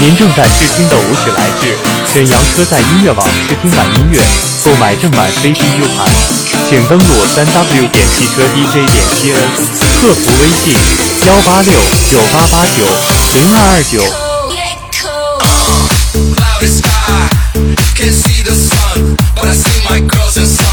您正在试听的舞曲来自沈阳车载音乐网试听版音乐，购买正版 CD U 盘，请登录三 W 点汽车 DJ 点 CN，客服微信幺八六九八八九零二二九。Cloudy sky, can't see the sun, but I see my girl.